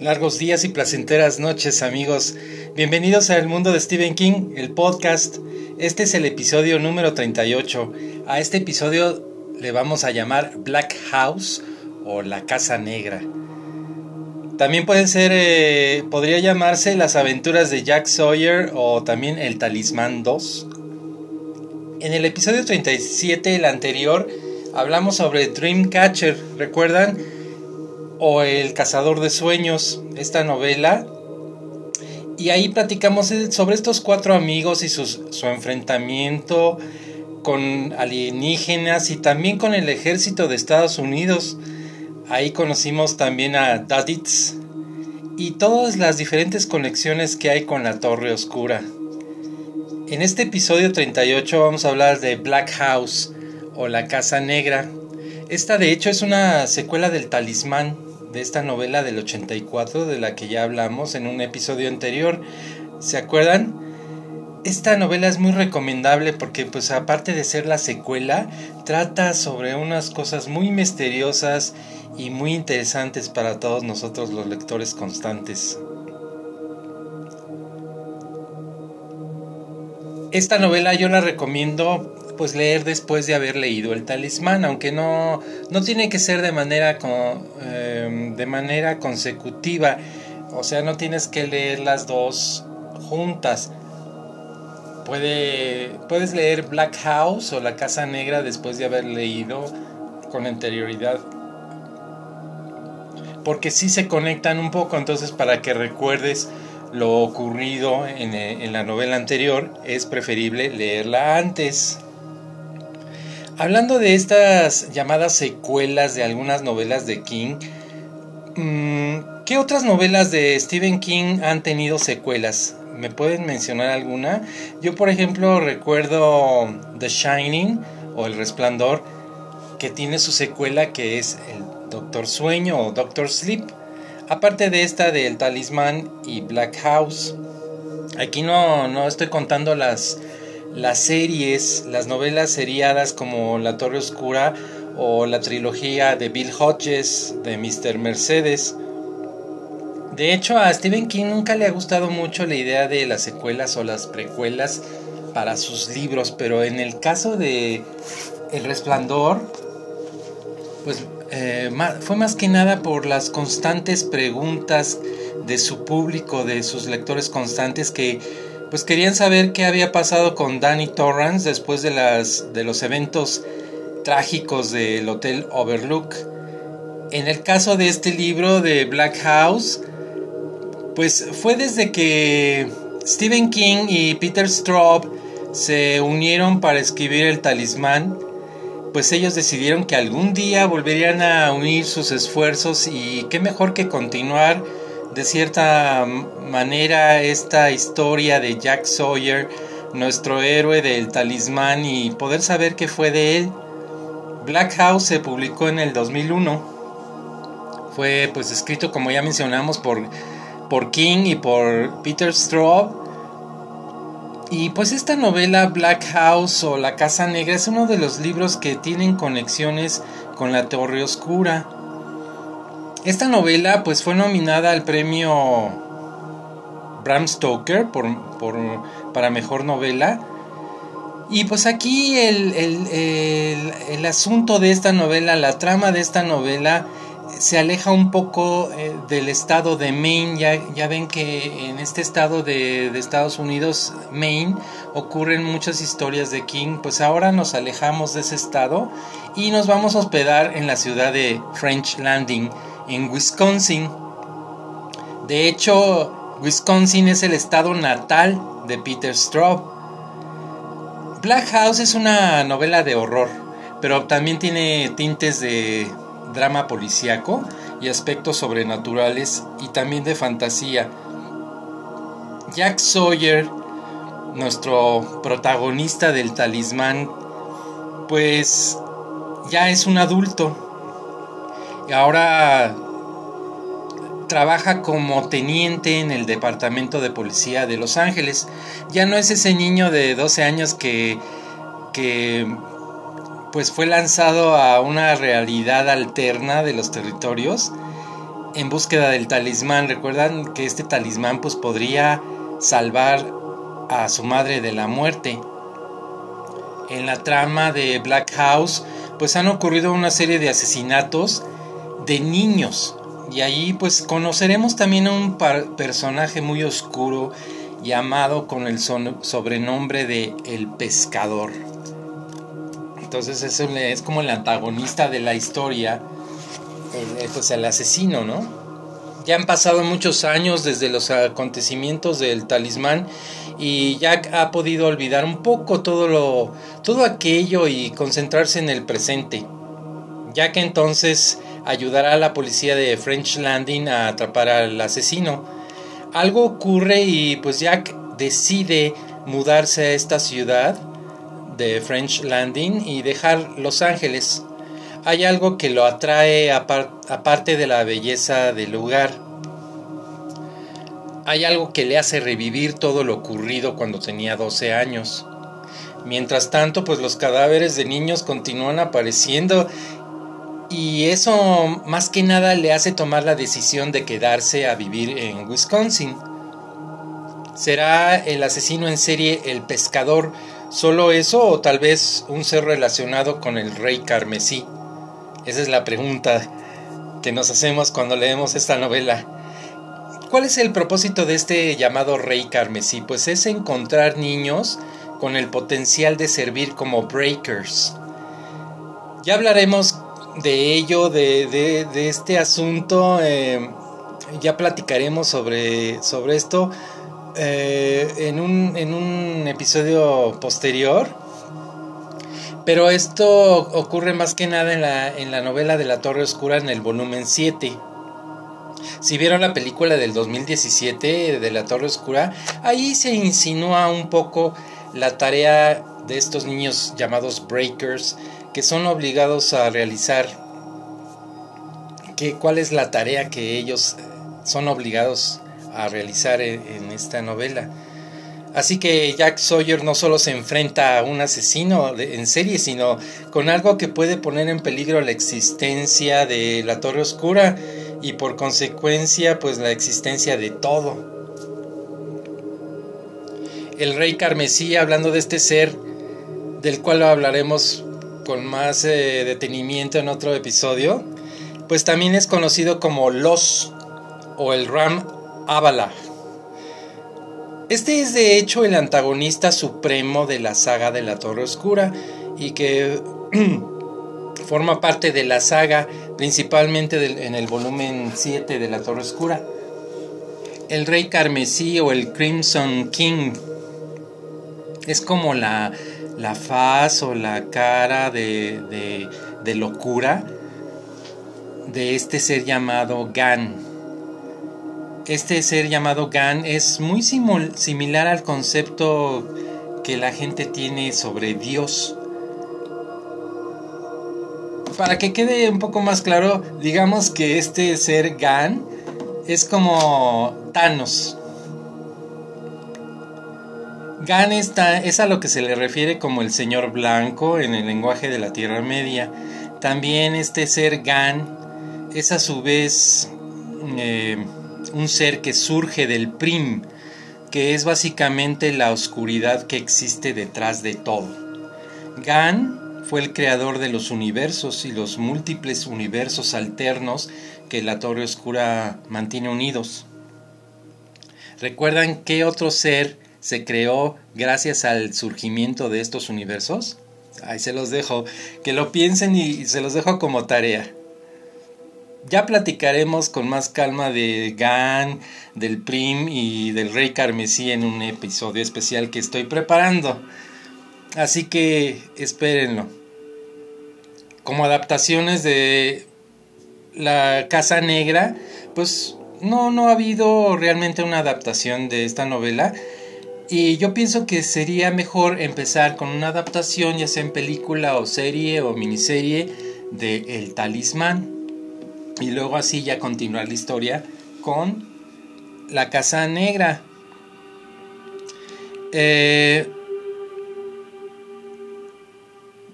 Largos días y placenteras noches amigos. Bienvenidos al mundo de Stephen King, el podcast. Este es el episodio número 38. A este episodio le vamos a llamar Black House o La Casa Negra. También puede ser, eh, podría llamarse Las aventuras de Jack Sawyer o también El Talismán 2. En el episodio 37, el anterior, hablamos sobre Dreamcatcher, ¿recuerdan? O El cazador de sueños, esta novela. Y ahí platicamos sobre estos cuatro amigos y su enfrentamiento con alienígenas y también con el ejército de Estados Unidos. Ahí conocimos también a Daditz y todas las diferentes conexiones que hay con la Torre Oscura. En este episodio 38 vamos a hablar de Black House o la Casa Negra. Esta de hecho es una secuela del Talismán, de esta novela del 84 de la que ya hablamos en un episodio anterior. ¿Se acuerdan? Esta novela es muy recomendable porque pues aparte de ser la secuela, trata sobre unas cosas muy misteriosas y muy interesantes para todos nosotros los lectores constantes. Esta novela yo la recomiendo pues leer después de haber leído el talismán, aunque no, no tiene que ser de manera, em, de manera consecutiva, o sea, no tienes que leer las dos juntas. Puede, puedes leer Black House o La Casa Negra después de haber leído con anterioridad. Porque sí se conectan un poco, entonces para que recuerdes lo ocurrido en, en la novela anterior, es preferible leerla antes. Hablando de estas llamadas secuelas de algunas novelas de King, mm, ¿qué otras novelas de Stephen King han tenido secuelas? ¿Me pueden mencionar alguna? Yo, por ejemplo, recuerdo The Shining o El Resplandor, que tiene su secuela que es El Doctor Sueño o Doctor Sleep. Aparte de esta de El Talismán y Black House. Aquí no, no estoy contando las las series, las novelas seriadas como La Torre Oscura o la trilogía de Bill Hodges de Mr. Mercedes. De hecho, a Stephen King nunca le ha gustado mucho la idea de las secuelas o las precuelas para sus libros, pero en el caso de El Resplandor, pues eh, fue más que nada por las constantes preguntas de su público, de sus lectores constantes que pues querían saber qué había pasado con Danny Torrance después de, las, de los eventos trágicos del Hotel Overlook. En el caso de este libro de Black House, pues fue desde que Stephen King y Peter Straub se unieron para escribir El Talismán, pues ellos decidieron que algún día volverían a unir sus esfuerzos y qué mejor que continuar de cierta manera esta historia de Jack Sawyer, nuestro héroe del talismán y poder saber qué fue de él. Black House se publicó en el 2001. Fue pues escrito como ya mencionamos por, por King y por Peter Straub. Y pues esta novela Black House o La Casa Negra es uno de los libros que tienen conexiones con la Torre Oscura. Esta novela pues fue nominada al premio Bram Stoker por, para mejor novela. Y pues aquí el, el, asunto de esta novela, la trama de esta novela se aleja un poco eh, del estado de Maine. Ya, ya, ven que en este estado de, de, Estados Unidos, Maine, ocurren muchas historias de King. Pues ahora nos alejamos de ese estado y nos vamos a hospedar en la ciudad de French Landing en Wisconsin. De hecho, Wisconsin es el estado natal de Peter Straub. Black House es una novela de horror, pero también tiene tintes de drama policíaco y aspectos sobrenaturales y también de fantasía. Jack Sawyer, nuestro protagonista del talismán, pues ya es un adulto ahora trabaja como teniente en el departamento de policía de Los Ángeles. Ya no es ese niño de 12 años que, pues fue lanzado a una realidad alterna de los territorios en búsqueda del talismán. Recuerdan que este talismán pues podría salvar a su madre de la muerte. En la trama de Black House pues han ocurrido una serie de asesinatos de niños. Y ahí pues conoceremos también a un personaje muy oscuro llamado con el sobrenombre de El Pescador. Entonces es como el antagonista de la historia, el, pues el asesino, ¿no? Ya han pasado muchos años desde los acontecimientos del talismán y Jack ha podido olvidar un poco todo lo todo aquello y concentrarse en el presente. Jack entonces ayudará a la policía de French Landing a atrapar al asesino. Algo ocurre y pues Jack decide mudarse a esta ciudad de French Landing y dejar Los Ángeles. Hay algo que lo atrae aparte de la belleza del lugar. Hay algo que le hace revivir todo lo ocurrido cuando tenía 12 años. Mientras tanto, pues los cadáveres de niños continúan apareciendo y eso más que nada le hace tomar la decisión de quedarse a vivir en Wisconsin. ¿Será el asesino en serie el pescador solo eso o tal vez un ser relacionado con el rey carmesí? Esa es la pregunta que nos hacemos cuando leemos esta novela. ¿Cuál es el propósito de este llamado rey carmesí? Pues es encontrar niños con el potencial de servir como breakers. Ya hablaremos de ello, de, este asunto. Eh, ya platicaremos sobre, sobre esto eh, en, un, en un episodio posterior. Pero esto ocurre más que nada en la, en la novela de la Torre Oscura en el volumen 7. Si vieron la película del 2017 de la Torre Oscura, ahí se insinúa un poco la tarea de estos niños llamados breakers que son obligados a realizar, que, cuál es la tarea que ellos son obligados a realizar en, esta novela. Así que Jack Sawyer no solo se enfrenta a un asesino en serie, sino con algo que puede poner en peligro la existencia de la Torre Oscura y por consecuencia pues la existencia de todo. El rey carmesí, hablando de este ser, del cual hablaremos con más eh, detenimiento en otro episodio, pues también es conocido como Los o el Ram Avala. Este es de hecho el antagonista supremo de la saga de la Torre Oscura y que forma parte de la saga principalmente en el volumen 7 de la Torre Oscura. El rey carmesí o el Crimson King es como la la faz o la cara de, de, locura de este ser llamado Gan. Este ser llamado Gan es muy similar al concepto que la gente tiene sobre Dios. Para que quede un poco más claro, digamos que este ser Gan es como Thanos, Gan está, es a lo que se le refiere como el señor blanco en el lenguaje de la Tierra Media. También este ser Gan es a su vez eh, un ser que surge del Prim, que es básicamente la oscuridad que existe detrás de todo. Gan fue el creador de los universos y los múltiples universos alternos que la Torre Oscura mantiene unidos. ¿Recuerdan qué otro ser se creó gracias al surgimiento de estos universos? Ahí se los dejo, que lo piensen y se los dejo como tarea. Ya platicaremos con más calma de Gan, del Prim y del Rey Carmesí en un episodio especial que estoy preparando. Así que espérenlo. Como adaptaciones de La Casa Negra, pues no, no ha habido realmente una adaptación de esta novela y yo pienso que sería mejor empezar con una adaptación, ya sea en película o serie o miniserie, de El Talismán. Y luego así ya continuar la historia con La Casa Negra. Eh,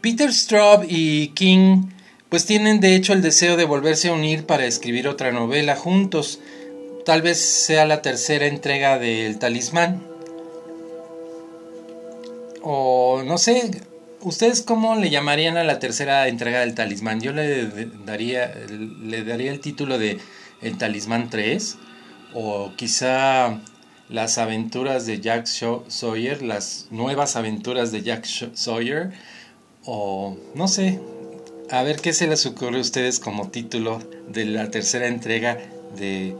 Peter Straub y King pues tienen de hecho el deseo de volverse a unir para escribir otra novela juntos. Tal vez sea la tercera entrega del Talismán. O no sé, ¿ustedes cómo le llamarían a la tercera entrega del Talismán? Yo le daría, le daría el título de El Talismán 3 o quizá las aventuras de Jack Sawyer, las nuevas aventuras de Jack Sawyer o no sé, a ver qué se les ocurre a ustedes como título de la tercera entrega de,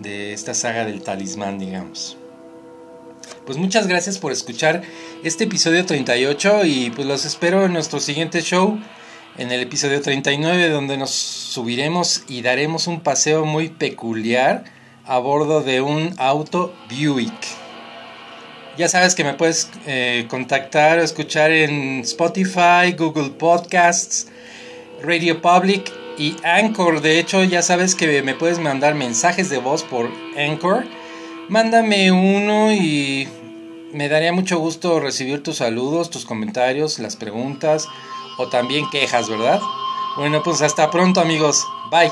de esta saga del talismán, digamos. Pues muchas gracias por escuchar este episodio 38 y pues los espero en nuestro siguiente show, en el episodio 39, donde nos subiremos y daremos un paseo muy peculiar a bordo de un auto Buick. Ya sabes que me puedes eh, contactar o escuchar en Spotify, Google Podcasts, Radio Public y Anchor. De hecho, ya sabes que me puedes mandar mensajes de voz por Anchor. Mándame uno y me daría mucho gusto recibir tus saludos, tus comentarios, las preguntas o también quejas, ¿verdad? Bueno, pues hasta pronto amigos. Bye.